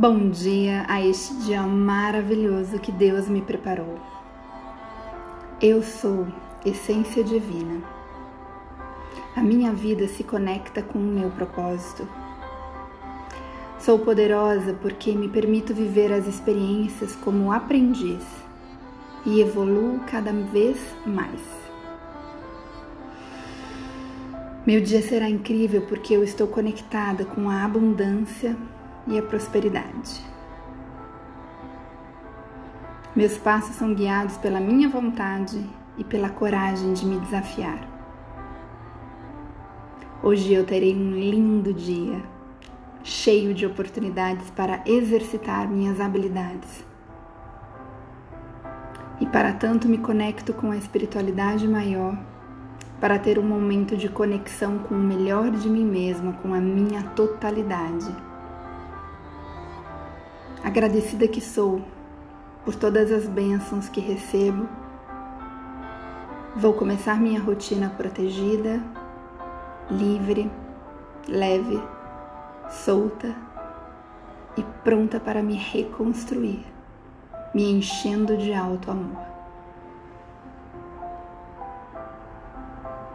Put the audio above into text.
Bom dia a este dia maravilhoso que Deus me preparou. Eu sou essência divina. A minha vida se conecta com o meu propósito. Sou poderosa porque me permito viver as experiências como aprendiz e evoluo cada vez mais. Meu dia será incrível porque eu estou conectada com a abundância e a prosperidade. Meus passos são guiados pela minha vontade e pela coragem de me desafiar. Hoje eu terei um lindo dia, cheio de oportunidades para exercitar minhas habilidades. E para tanto me conecto com a espiritualidade maior, para ter um momento de conexão com o melhor de mim mesma, com a minha totalidade Agradecida que sou por todas as bênçãos que recebo, vou começar minha rotina protegida, livre, leve, solta e pronta para me reconstruir, me enchendo de alto amor.